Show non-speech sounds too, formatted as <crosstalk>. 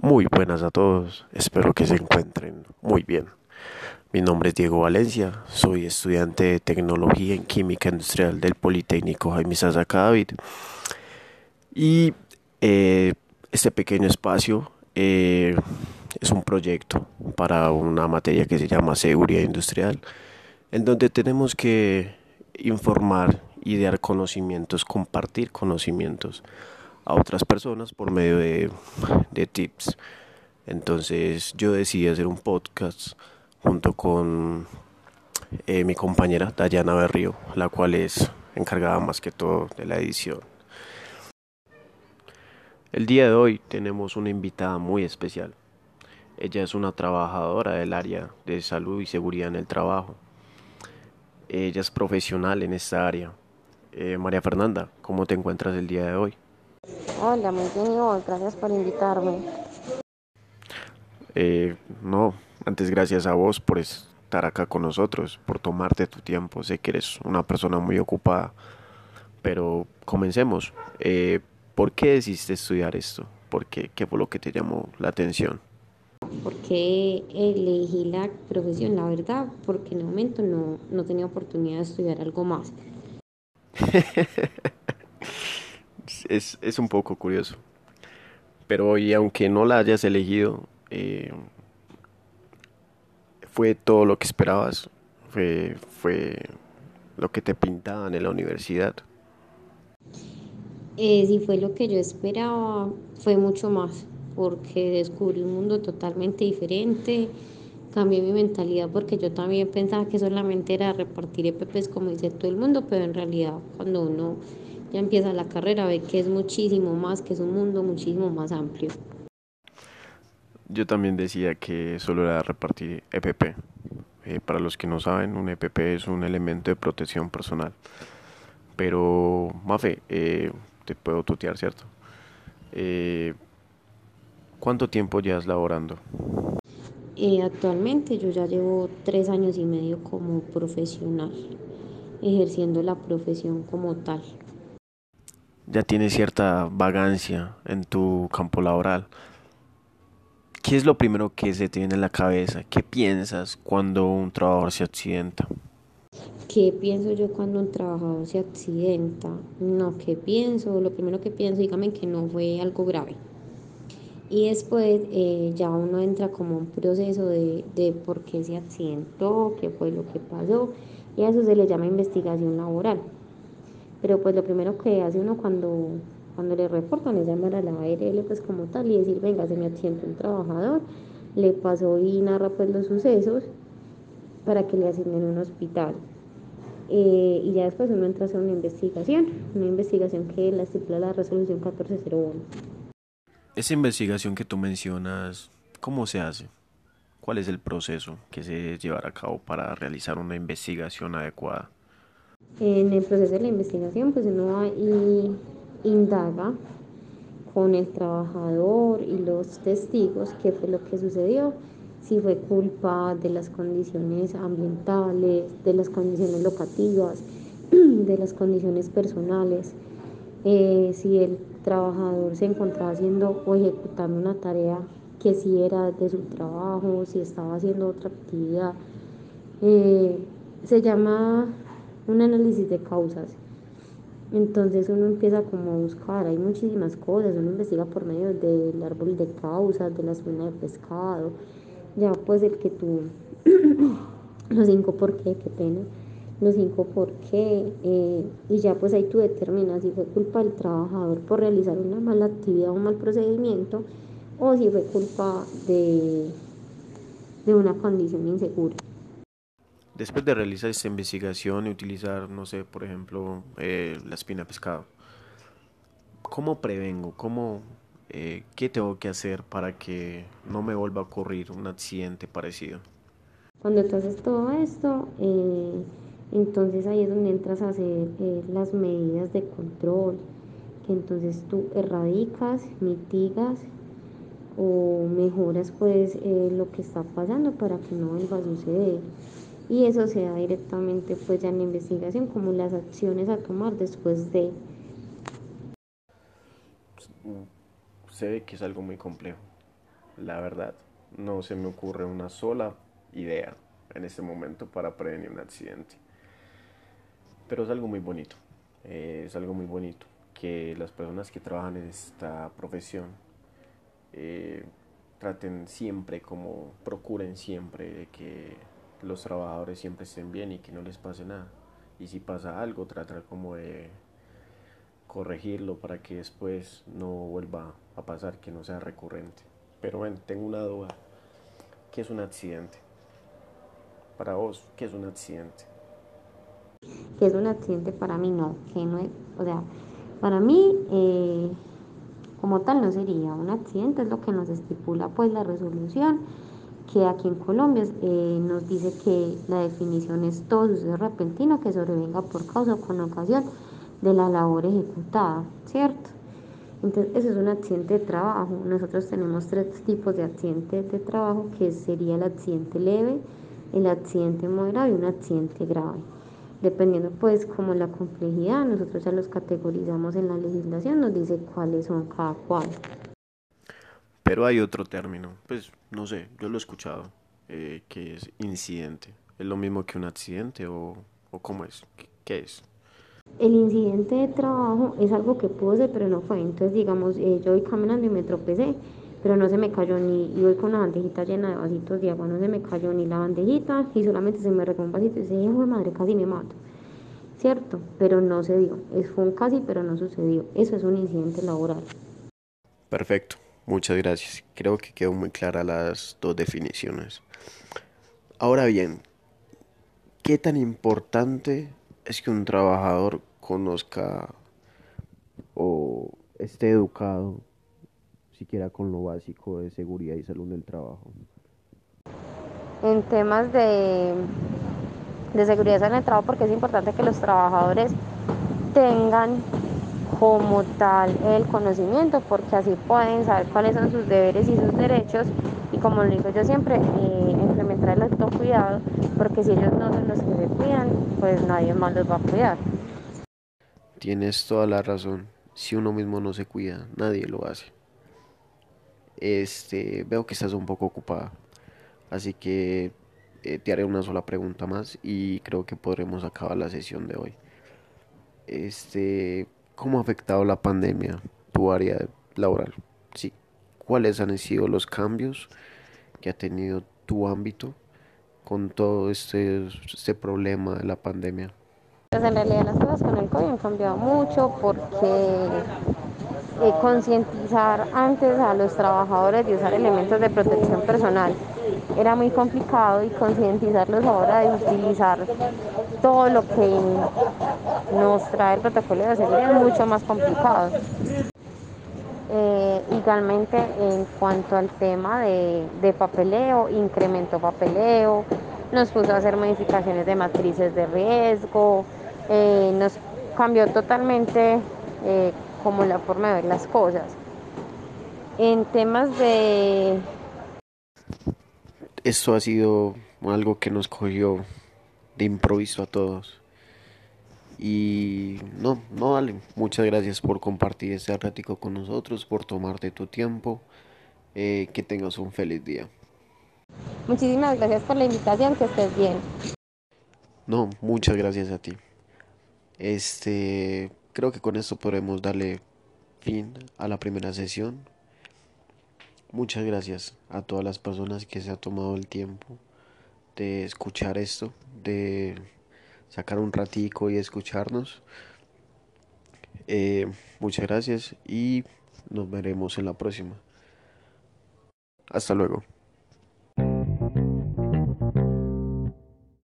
Muy buenas a todos, espero que se encuentren muy bien. Mi nombre es Diego Valencia, soy estudiante de Tecnología en Química Industrial del Politécnico Jaime Sasa David. Y eh, este pequeño espacio eh, es un proyecto para una materia que se llama Seguridad Industrial, en donde tenemos que informar y dar conocimientos, compartir conocimientos a otras personas por medio de, tips. Entonces yo decidí hacer un podcast junto con eh, mi compañera Dayana Berrío, la cual es encargada más que todo de la edición. El día de hoy tenemos una invitada muy especial. Ella es una trabajadora del área de salud y seguridad en el trabajo. Ella es profesional en esta área. Eh, María Fernanda, ¿cómo te encuentras el día de hoy? Hola, muy bien y gracias por invitarme. Eh, no, antes gracias a vos por estar acá con nosotros, por tomarte tu tiempo. Sé que eres una persona muy ocupada, pero comencemos. Eh, ¿Por qué decidiste estudiar esto? ¿Por qué? ¿Qué fue lo que te llamó la atención? Porque elegí la profesión, la verdad, porque en el momento no, no tenía oportunidad de estudiar algo más. <laughs> es, es un poco curioso. Pero y aunque no la hayas elegido, eh, fue todo lo que esperabas, fue, fue lo que te pintaban en la universidad. Eh, si fue lo que yo esperaba, fue mucho más, porque descubrí un mundo totalmente diferente, cambié mi mentalidad porque yo también pensaba que solamente era repartir EPPs como dice todo el mundo, pero en realidad cuando uno ya empieza la carrera, ve que es muchísimo más, que es un mundo muchísimo más amplio. Yo también decía que solo era repartir EPP. Eh, para los que no saben, un EPP es un elemento de protección personal. Pero, Mafe, eh, te puedo tutear, ¿cierto? Eh, ¿Cuánto tiempo llevas laborando? actualmente yo ya llevo tres años y medio como profesional, ejerciendo la profesión como tal ya tienes cierta vagancia en tu campo laboral. ¿Qué es lo primero que se te viene en la cabeza? ¿Qué piensas cuando un trabajador se accidenta? ¿Qué pienso yo cuando un trabajador se accidenta? No, ¿qué pienso? Lo primero que pienso, dígame que no fue algo grave. Y después eh, ya uno entra como un proceso de, de por qué se accidentó, qué fue lo que pasó, y a eso se le llama investigación laboral. Pero pues lo primero que hace uno cuando, cuando le reportan es llamar a la ARL pues como tal y decir, venga, se me accidentó un trabajador, le pasó y narra pues los sucesos para que le asignen un hospital. Eh, y ya después uno entra a hacer una investigación, una investigación que la estipula la resolución 1401. Esa investigación que tú mencionas, ¿cómo se hace? ¿Cuál es el proceso que se debe llevar a cabo para realizar una investigación adecuada? En el proceso de la investigación, pues uno y indaga con el trabajador y los testigos qué fue lo que sucedió, si fue culpa de las condiciones ambientales, de las condiciones locativas, <clears throat> de las condiciones personales, eh, si el trabajador se encontraba haciendo o ejecutando una tarea que sí era de su trabajo, si estaba haciendo otra actividad. Eh, se llama un análisis de causas. Entonces uno empieza como a buscar, hay muchísimas cosas, uno investiga por medio del árbol de causas, de la zona de pescado, ya pues el que tú, <coughs> los cinco por qué, qué pena, los cinco por qué, eh, y ya pues ahí tú determinas si fue culpa del trabajador por realizar una mala actividad o un mal procedimiento, o si fue culpa de, de una condición insegura. Después de realizar esta investigación y utilizar, no sé, por ejemplo, eh, la espina pescado, ¿cómo prevengo? ¿Cómo, eh, ¿Qué tengo que hacer para que no me vuelva a ocurrir un accidente parecido? Cuando tú haces todo esto, eh, entonces ahí es donde entras a hacer las medidas de control, que entonces tú erradicas, mitigas o mejoras pues lo que está pasando para que no vuelva a suceder y eso se da directamente pues ya en la investigación como las acciones a tomar después de se ve que es algo muy complejo la verdad, no se me ocurre una sola idea en este momento para prevenir un accidente. Pero es algo muy bonito, eh, es algo muy bonito que las personas que trabajan en esta profesión eh, traten siempre como procuren siempre de que los trabajadores siempre estén bien y que no les pase nada. Y si pasa algo, tratar como de corregirlo para que después no vuelva a pasar, que no sea recurrente. Pero bueno, tengo una duda. ¿Qué es un accidente? Para vos, ¿qué es un accidente? ¿Qué es un accidente para mí? No, que no es, o sea, para mí, eh, como tal, no sería un accidente, es lo que nos estipula pues la resolución, que aquí en Colombia eh, nos dice que la definición es todo suceso repentino que sobrevenga por causa o con ocasión de la labor ejecutada, ¿cierto? Entonces, eso es un accidente de trabajo. Nosotros tenemos tres tipos de accidentes de trabajo, que sería el accidente leve, el accidente moderado y un accidente grave dependiendo pues como la complejidad, nosotros ya los categorizamos en la legislación, nos dice cuáles son cada cual. Pero hay otro término, pues no sé, yo lo he escuchado, eh, que es incidente. ¿Es lo mismo que un accidente o, o cómo es? ¿Qué, es? El incidente de trabajo es algo que pudo ser, pero no fue. Entonces, digamos, eh, yo voy caminando y me tropecé pero no se me cayó ni, y voy con una bandejita llena de vasitos de agua, no se me cayó ni la bandejita y solamente se me regó un vasito y dije, hijo de madre, casi me mato. ¿Cierto? Pero no se dio. Es, fue un casi, pero no sucedió. Eso es un incidente laboral. Perfecto. Muchas gracias. Creo que quedó muy clara las dos definiciones. Ahora bien, ¿qué tan importante es que un trabajador conozca o esté educado siquiera con lo básico de seguridad y salud del trabajo. En temas de, de seguridad en el trabajo, porque es importante que los trabajadores tengan como tal el conocimiento, porque así pueden saber cuáles son sus deberes y sus derechos y como lo digo yo siempre, eh, implementar el autocuidado, porque si ellos no son los que se cuidan, pues nadie más los va a cuidar. Tienes toda la razón, si uno mismo no se cuida, nadie lo hace. Este, veo que estás un poco ocupada, así que eh, te haré una sola pregunta más y creo que podremos acabar la sesión de hoy. Este, ¿cómo ha afectado la pandemia tu área laboral? Sí, ¿cuáles han sido los cambios que ha tenido tu ámbito con todo este, este problema de la pandemia? Pues en realidad las cosas con el COVID han cambiado mucho porque eh, concientizar antes a los trabajadores de usar elementos de protección personal era muy complicado y concientizarlos ahora de utilizar todo lo que nos trae el protocolo de seguridad es mucho más complicado. Eh, igualmente en cuanto al tema de, de, papeleo, incrementó papeleo, nos puso a hacer modificaciones de matrices de riesgo, eh, nos cambió totalmente como la forma de ver las cosas. En temas de... Esto ha sido algo que nos cogió de improviso a todos. Y no, no vale. Muchas gracias por compartir este ratico con nosotros, por tomarte tu tiempo. Eh, que tengas un feliz día. Muchísimas gracias por la invitación, que estés bien. No, muchas gracias a ti. Este, creo que con esto podremos darle fin a la primera sesión. Muchas gracias a todas las personas que se ha tomado el tiempo de escuchar esto, de sacar un ratico y escucharnos. Eh, muchas gracias y nos veremos en la próxima. Hasta luego.